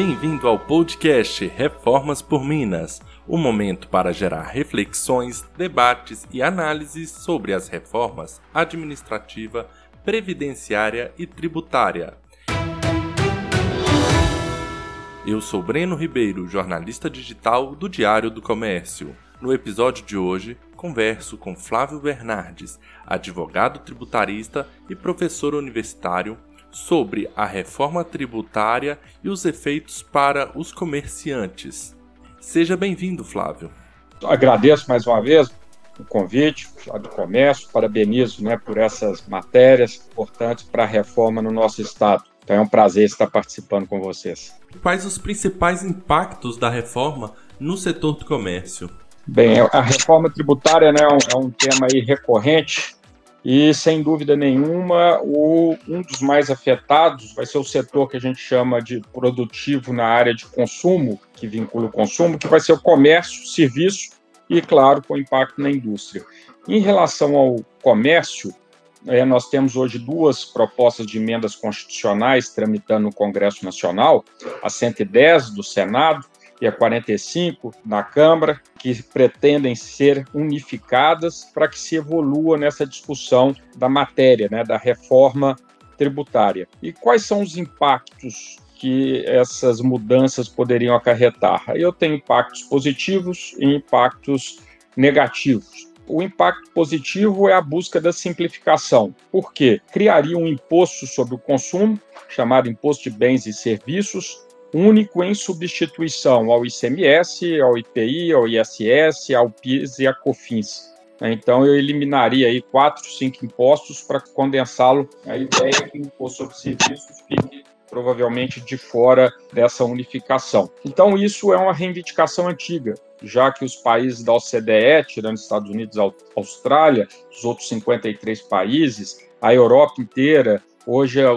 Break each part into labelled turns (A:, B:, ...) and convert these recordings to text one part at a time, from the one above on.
A: Bem-vindo ao podcast Reformas por Minas, um momento para gerar reflexões, debates e análises sobre as reformas administrativa, previdenciária e tributária. Eu sou Breno Ribeiro, jornalista digital do Diário do Comércio. No episódio de hoje, converso com Flávio Bernardes, advogado tributarista e professor universitário sobre a reforma tributária e os efeitos para os comerciantes. Seja bem-vindo, Flávio.
B: Agradeço mais uma vez o convite do comércio, parabenizo né, por essas matérias importantes para a reforma no nosso estado. Então é um prazer estar participando com vocês.
A: Quais os principais impactos da reforma no setor do comércio?
B: Bem, a reforma tributária né, é um tema aí recorrente e, sem dúvida nenhuma, o, um dos mais afetados vai ser o setor que a gente chama de produtivo na área de consumo, que vincula o consumo, que vai ser o comércio, serviço e, claro, com impacto na indústria. Em relação ao comércio, é, nós temos hoje duas propostas de emendas constitucionais tramitando no Congresso Nacional, a 110 do Senado e a 45 na Câmara, que pretendem ser unificadas para que se evolua nessa discussão da matéria, né, da reforma tributária. E quais são os impactos que essas mudanças poderiam acarretar? Eu tenho impactos positivos e impactos negativos. O impacto positivo é a busca da simplificação. Por quê? Criaria um imposto sobre o consumo, chamado Imposto de Bens e Serviços, único em substituição ao ICMS, ao IPI, ao ISS, ao PIS e à COFINS. Então, eu eliminaria aí quatro, cinco impostos para condensá-lo. A ideia é que o imposto sobre serviços fique provavelmente de fora dessa unificação. Então, isso é uma reivindicação antiga, já que os países da OCDE, tirando Estados Unidos e Austrália, os outros 53 países, a Europa inteira, hoje a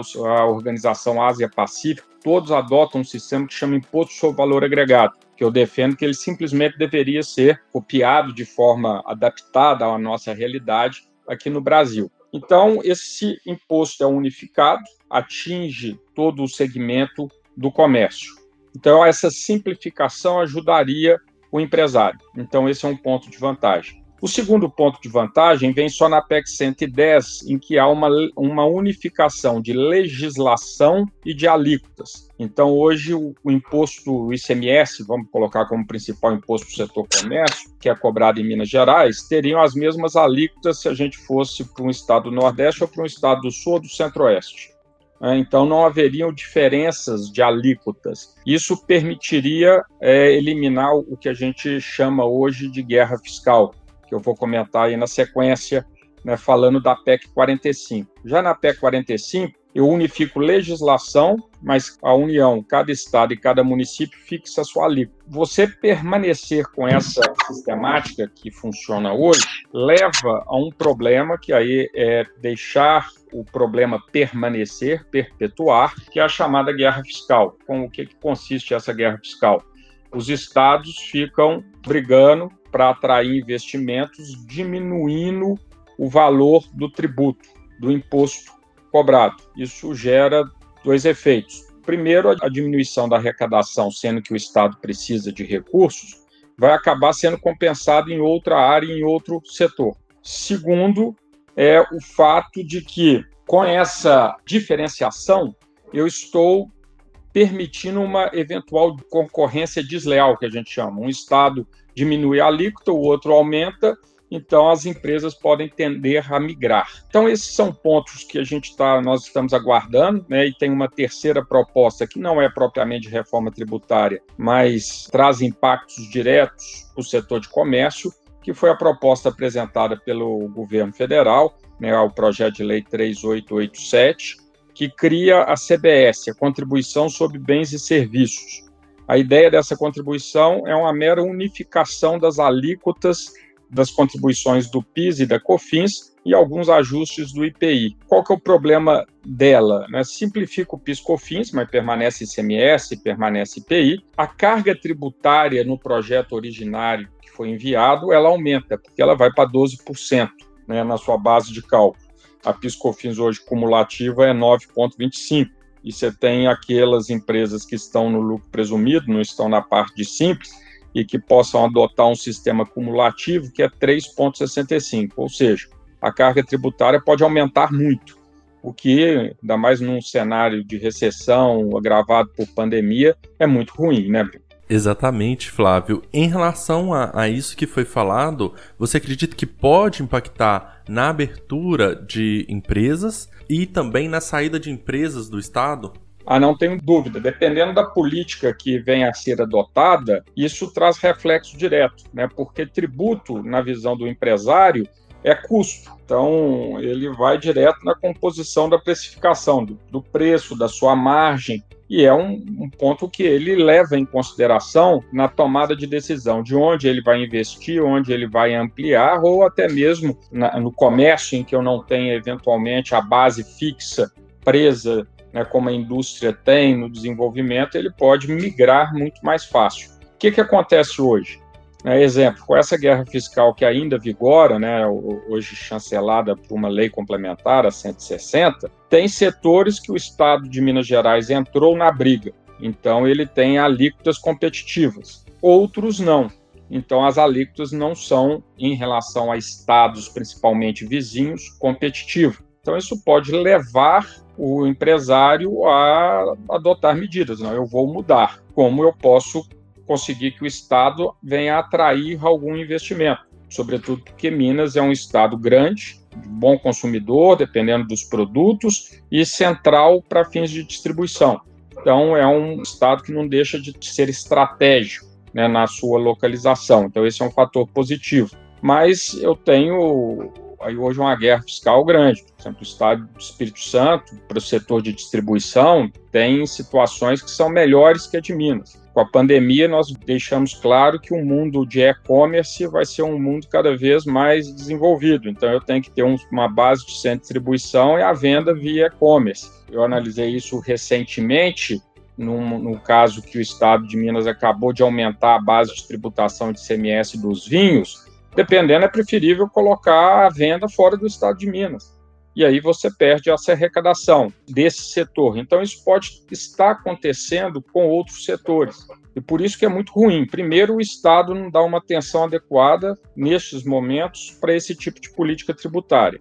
B: Organização Ásia-Pacífico, todos adotam um sistema que chama Imposto sobre Valor Agregado, que eu defendo que ele simplesmente deveria ser copiado de forma adaptada à nossa realidade aqui no Brasil. Então, esse imposto é unificado, atinge todo o segmento do comércio. Então, essa simplificação ajudaria o empresário. Então, esse é um ponto de vantagem. O segundo ponto de vantagem vem só na PEC 110, em que há uma, uma unificação de legislação e de alíquotas. Então, hoje, o, o imposto ICMS, vamos colocar como principal imposto do setor comércio, que é cobrado em Minas Gerais, teriam as mesmas alíquotas se a gente fosse para um estado do Nordeste ou para um estado do Sul ou do Centro-Oeste. É, então, não haveriam diferenças de alíquotas. Isso permitiria é, eliminar o que a gente chama hoje de guerra fiscal, que eu vou comentar aí na sequência, né, falando da PEC 45. Já na PEC 45, eu unifico legislação, mas a União, cada estado e cada município fixa a sua alíquota. Você permanecer com essa sistemática que funciona hoje leva a um problema que aí é deixar o problema permanecer, perpetuar, que é a chamada guerra fiscal. Com o que, que consiste essa guerra fiscal? Os estados ficam brigando para atrair investimentos, diminuindo o valor do tributo, do imposto cobrado. Isso gera dois efeitos. Primeiro, a diminuição da arrecadação, sendo que o Estado precisa de recursos, vai acabar sendo compensado em outra área, em outro setor. Segundo, é o fato de que, com essa diferenciação, eu estou permitindo uma eventual concorrência desleal, que a gente chama. Um Estado diminui a alíquota, o outro aumenta, então as empresas podem tender a migrar. Então esses são pontos que a gente está, nós estamos aguardando, né? E tem uma terceira proposta que não é propriamente reforma tributária, mas traz impactos diretos para o setor de comércio, que foi a proposta apresentada pelo governo federal, né? O projeto de lei 3887, que cria a CBS, a Contribuição sobre Bens e Serviços. A ideia dessa contribuição é uma mera unificação das alíquotas das contribuições do PIS e da COFINS e alguns ajustes do IPI. Qual que é o problema dela? Né? Simplifica o PIS-COFINS, mas permanece ICMS, permanece IPI. A carga tributária no projeto originário que foi enviado, ela aumenta, porque ela vai para 12% né, na sua base de cálculo. A PIS-COFINS hoje cumulativa é 9,25%. e você tem aquelas empresas que estão no lucro presumido, não estão na parte de simples, e que possam adotar um sistema cumulativo que é 3,65, ou seja, a carga tributária pode aumentar muito, o que, ainda mais num cenário de recessão agravado por pandemia, é muito ruim, né?
A: Exatamente, Flávio. Em relação a, a, isso que foi falado, você acredita que pode impactar na abertura de empresas e também na saída de empresas do Estado?
B: Ah, não tenho dúvida. Dependendo da política que venha a ser adotada, isso traz reflexo direto, né? Porque tributo, na visão do empresário, é custo. Então, ele vai direto na composição da precificação, do, do preço, da sua margem, e é um, um, ponto que ele leva em consideração na tomada de decisão de onde ele vai investir, onde ele vai ampliar, ou até mesmo na, no comércio, em que eu não tenha eventualmente a base fixa presa, né, como a indústria tem no desenvolvimento, ele pode migrar muito mais fácil. O que, que acontece hoje? É, exemplo, com essa guerra fiscal que ainda vigora, né, hoje chancelada por uma lei complementar, a 160, tem setores que o Estado de Minas Gerais entrou na briga. Então, ele tem alíquotas competitivas. Outros não. Então, as alíquotas não são, em relação a estados, principalmente vizinhos, competitivas. Então, isso pode levar o empresário a adotar medidas. Não, eu vou mudar. Como eu posso conseguir que o Estado venha atrair algum investimento, sobretudo porque Minas é um Estado grande, bom consumidor, dependendo dos produtos, e central para fins de distribuição. Então, é um Estado que não deixa de ser estratégico né, na sua localização. Então, esse é um fator positivo. Mas eu tenho aí hoje uma guerra fiscal grande. Por exemplo, o Estado do Espírito Santo, para o setor de distribuição, tem situações que são melhores que a de Minas. Com a pandemia, nós deixamos claro que o mundo de e-commerce vai ser um mundo cada vez mais desenvolvido. Então, eu tenho que ter um, uma base de centro de distribuição e a venda via e-commerce. Eu analisei isso recentemente, no caso que o Estado de Minas acabou de aumentar a base de tributação de CMS dos vinhos. Dependendo, é preferível colocar a venda fora do Estado de Minas e aí você perde essa arrecadação desse setor. Então, isso pode estar acontecendo com outros setores. E por isso que é muito ruim. Primeiro, o Estado não dá uma atenção adequada nestes momentos para esse tipo de política tributária.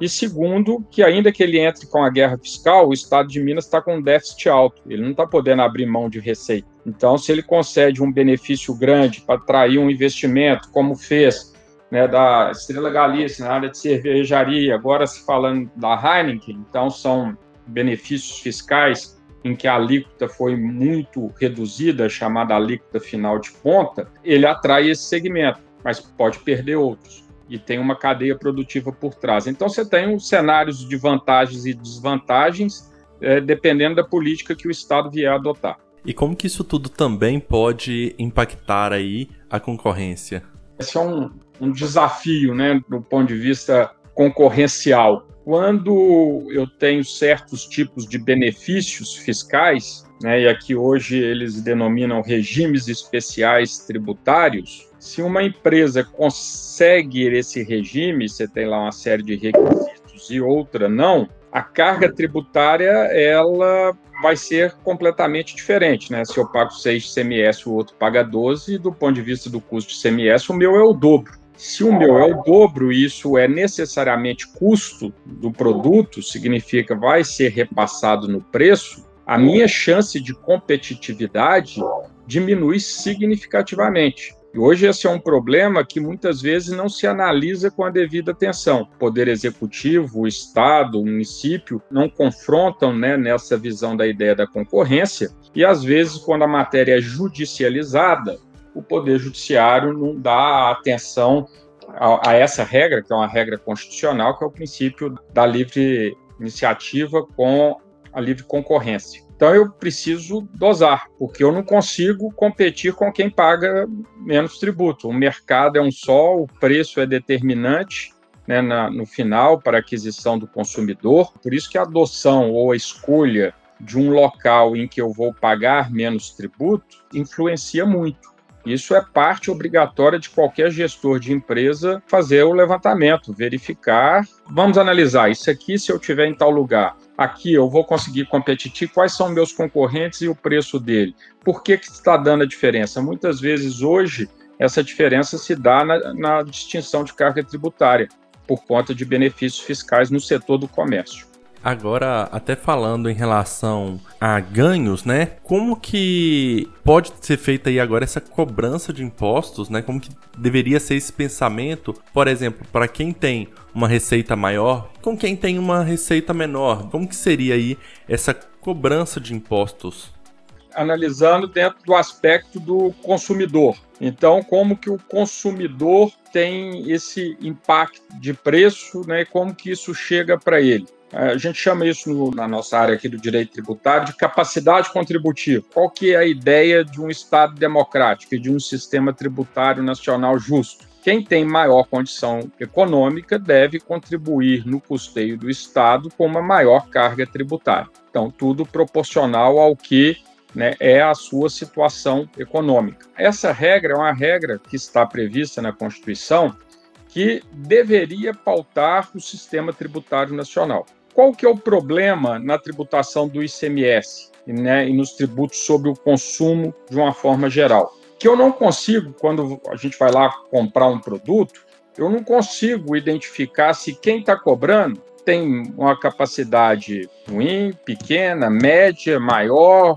B: E segundo, que ainda que ele entre com a guerra fiscal, o Estado de Minas está com um déficit alto, ele não está podendo abrir mão de receita. Então, se ele concede um benefício grande para atrair um investimento, como fez né, da Estrela Galícia na área de cervejaria, agora se falando da Heineken, então são benefícios fiscais em que a alíquota foi muito reduzida, chamada alíquota final de ponta, ele atrai esse segmento, mas pode perder outros. E tem uma cadeia produtiva por trás. Então você tem os cenários de vantagens e desvantagens, é, dependendo da política que o Estado vier a adotar.
A: E como que isso tudo também pode impactar aí a concorrência?
B: Esse é um, um desafio, né, do ponto de vista concorrencial. Quando eu tenho certos tipos de benefícios fiscais, né, e aqui hoje eles denominam regimes especiais tributários, se uma empresa consegue esse regime, você tem lá uma série de requisitos e outra não, a carga tributária ela vai ser completamente diferente, né? Se eu pago 6 de CMS, o outro paga 12, e do ponto de vista do custo de CMS, o meu é o dobro. Se o meu é o dobro, isso é necessariamente custo do produto, significa vai ser repassado no preço, a minha chance de competitividade diminui significativamente. E hoje esse é um problema que muitas vezes não se analisa com a devida atenção. O Poder Executivo, o Estado, o município não confrontam né, nessa visão da ideia da concorrência e às vezes quando a matéria é judicializada, o Poder Judiciário não dá atenção a, a, essa regra, que é uma regra constitucional, que é o princípio da livre iniciativa com a livre concorrência. Então eu preciso dosar, porque eu não consigo competir com quem paga menos tributo. O mercado é um só, o preço é determinante né, na, no final para a aquisição do consumidor. Por isso que a adoção ou a escolha de um local em que eu vou pagar menos tributo influencia muito. Isso é parte obrigatória de qualquer gestor de empresa fazer o levantamento, verificar. Vamos analisar isso aqui, se eu tiver em tal lugar, aqui eu vou conseguir competir, quais são meus concorrentes e o preço dele. Por que, que está dando a diferença? Muitas vezes hoje essa diferença se dá na, na distinção de carga tributária, por conta de benefícios fiscais no setor do comércio.
A: Agora, até falando em relação a ganhos, né? Como que pode ser feita aí agora essa cobrança de impostos, né? Como que deveria ser esse pensamento, por exemplo, para quem tem uma receita maior, com quem tem uma receita menor? Como que seria aí essa cobrança de impostos?
B: Analisando dentro do aspecto do consumidor. Então, como que o consumidor tem esse impacto de preço, né? Como que isso chega para ele? A gente chama isso no, na nossa área aqui do direito tributário de capacidade contributiva. Qual que é a ideia de um Estado democrático e de um sistema tributário nacional justo? Quem tem maior condição econômica deve contribuir no custeio do Estado com uma maior carga tributária. Então, tudo proporcional ao que né, é a sua situação econômica. Essa regra é uma regra que está prevista na Constituição que deveria pautar o sistema tributário nacional. Qual que é o problema na tributação do ICMS né, e nos tributos sobre o consumo de uma forma geral? Que eu não consigo, quando a gente vai lá comprar um produto, eu não consigo identificar se quem está cobrando tem uma capacidade ruim, pequena, média, maior,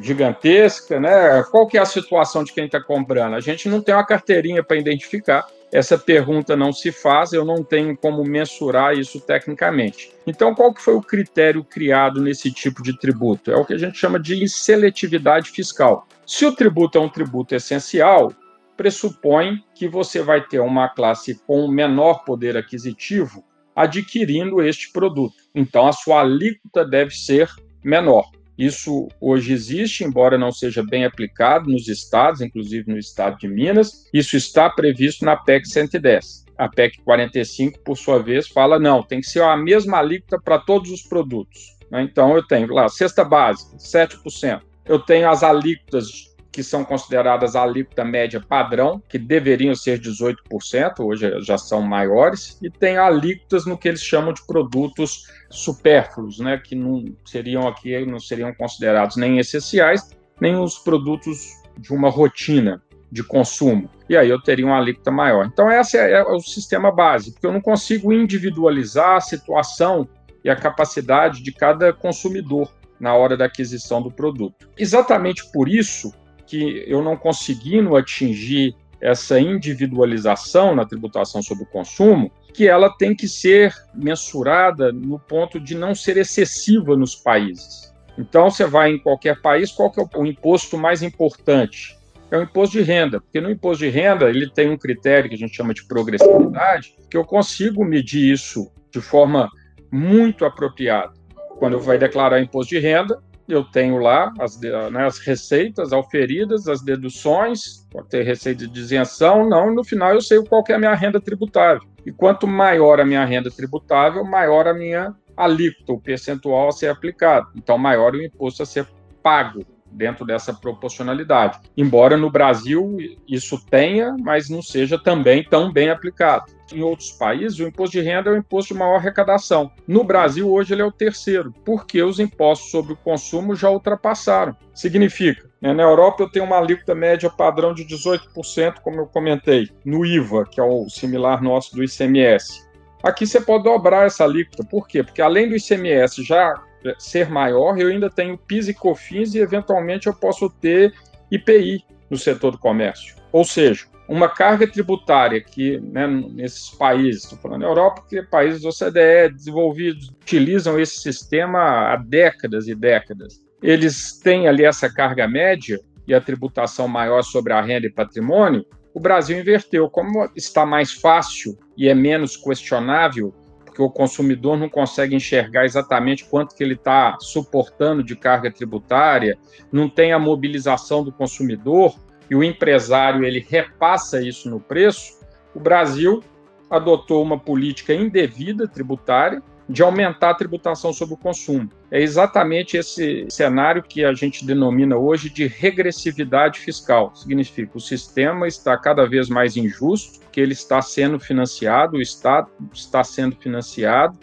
B: gigantesca, né? Qual que é a situação de quem está comprando? A gente não tem uma carteirinha para identificar. Essa pergunta não se faz, eu não tenho como mensurar isso tecnicamente. Então, qual que foi o critério criado nesse tipo de tributo? É o que a gente chama de seletividade fiscal. Se o tributo é um tributo essencial, pressupõe que você vai ter uma classe com menor poder aquisitivo adquirindo este produto. Então, a sua alíquota deve ser menor. Isso hoje existe, embora não seja bem aplicado nos estados, inclusive no estado de Minas. Isso está previsto na PEC 110. A PEC 45, por sua vez, fala não, tem que ser a mesma alíquota para todos os produtos. Né? Então, eu tenho lá, cesta básica, 7%. Eu tenho as alíquotas que são consideradas a alíquota média padrão, que deveriam ser 18%, hoje já são maiores, e tem alíquotas no que eles chamam de produtos supérfluos, né, que não seriam aqui, não seriam considerados nem essenciais, nem os produtos de uma rotina de consumo. E aí eu teria uma alíquota maior. Então, esse é, é o sistema básico, porque eu não consigo individualizar a situação e a capacidade de cada consumidor na hora da aquisição do produto. Exatamente por isso, que eu não conseguindo atingir essa individualização na tributação sobre o consumo, que ela tem que ser mensurada no ponto de não ser excessiva nos países. Então, você vai em qualquer país, qual que é o imposto mais importante? É o imposto de renda, porque no imposto de renda ele tem um critério que a gente chama de progressividade, que eu consigo medir isso de forma muito apropriada. Quando eu vai declarar imposto de renda, eu tenho lá as, né, as receitas auferidas, as deduções, pode ter receita de isenção, não, e no final eu sei qual é a minha renda tributável. E quanto maior a minha renda tributável, maior a minha alíquota, o percentual a ser aplicado. Então, maior o imposto a ser pago dentro dessa proporcionalidade. Embora no Brasil isso tenha, mas não seja também tão bem aplicado. Em outros países, o imposto de renda é o imposto de maior arrecadação. No Brasil, hoje, ele é o terceiro, porque os impostos sobre o consumo já ultrapassaram. Significa, né, na Europa eu tenho uma alíquota média padrão de 18%, como eu comentei, no IVA, que é o similar nosso do ICMS. Aqui você pode dobrar essa alíquota. Por quê? Porque além do ICMS já ser maior, eu ainda tenho PIS e COFINS e eventualmente eu posso ter IPI no setor do comércio. Ou seja, uma carga tributária que né, nesses países, estou falando Europa, porque países do OCDE desenvolvidos utilizam esse sistema há décadas e décadas. Eles têm ali essa carga média e a tributação maior sobre a renda e patrimônio. O Brasil inverteu. Como está mais fácil e é menos questionável porque o consumidor não consegue enxergar exatamente quanto que ele está suportando de carga tributária, não tem a mobilização do consumidor e o empresário ele repassa isso no preço, o Brasil adotou uma política indevida tributária de aumentar a tributação sobre o consumo. É exatamente esse cenário que a gente denomina hoje de regressividade fiscal. Significa que o sistema está cada vez mais injusto, que ele está sendo financiado, o Estado está sendo financiado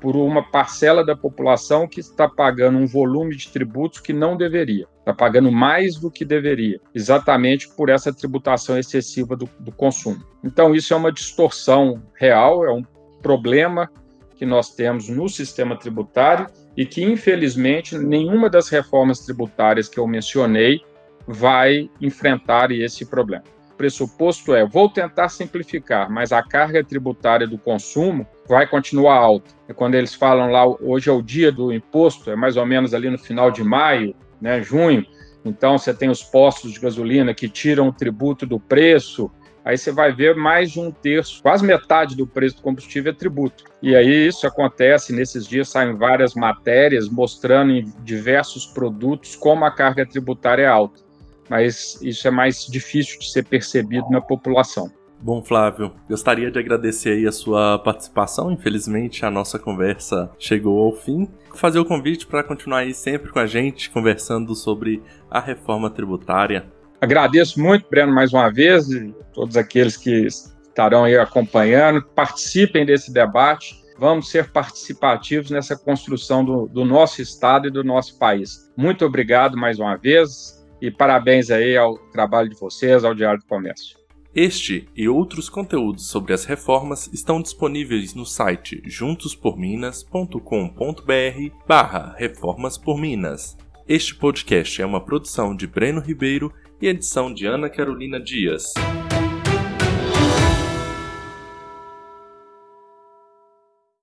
B: por uma parcela da população que está pagando um volume de tributos que não deveria, está pagando mais do que deveria, exatamente por essa tributação excessiva do, do consumo. Então, isso é uma distorção real, é um problema que nós temos no sistema tributário e que, infelizmente, nenhuma das reformas tributárias que eu mencionei vai enfrentar esse problema. O pressuposto é: vou tentar simplificar, mas a carga tributária do consumo vai continuar alta. Quando eles falam lá, hoje é o dia do imposto, é mais ou menos ali no final de maio, né, junho. Então, você tem os postos de gasolina que tiram o tributo do preço, aí você vai ver mais de um terço, quase metade do preço do combustível é tributo. E aí isso acontece, nesses dias saem várias matérias mostrando em diversos produtos como a carga tributária é alta. Mas isso é mais difícil de ser percebido na população.
A: Bom, Flávio, gostaria de agradecer aí a sua participação. Infelizmente, a nossa conversa chegou ao fim. Fazer o convite para continuar aí sempre com a gente, conversando sobre a reforma tributária.
B: Agradeço muito, Breno, mais uma vez, e todos aqueles que estarão aí acompanhando. Participem desse debate. Vamos ser participativos nessa construção do, do nosso Estado e do nosso país. Muito obrigado mais uma vez e parabéns aí ao trabalho de vocês, ao Diário do Comércio.
A: Este e outros conteúdos sobre as reformas estão disponíveis no site juntosporminas.com.br barra Reformas por Minas. Este podcast é uma produção de Breno Ribeiro e edição de Ana Carolina Dias.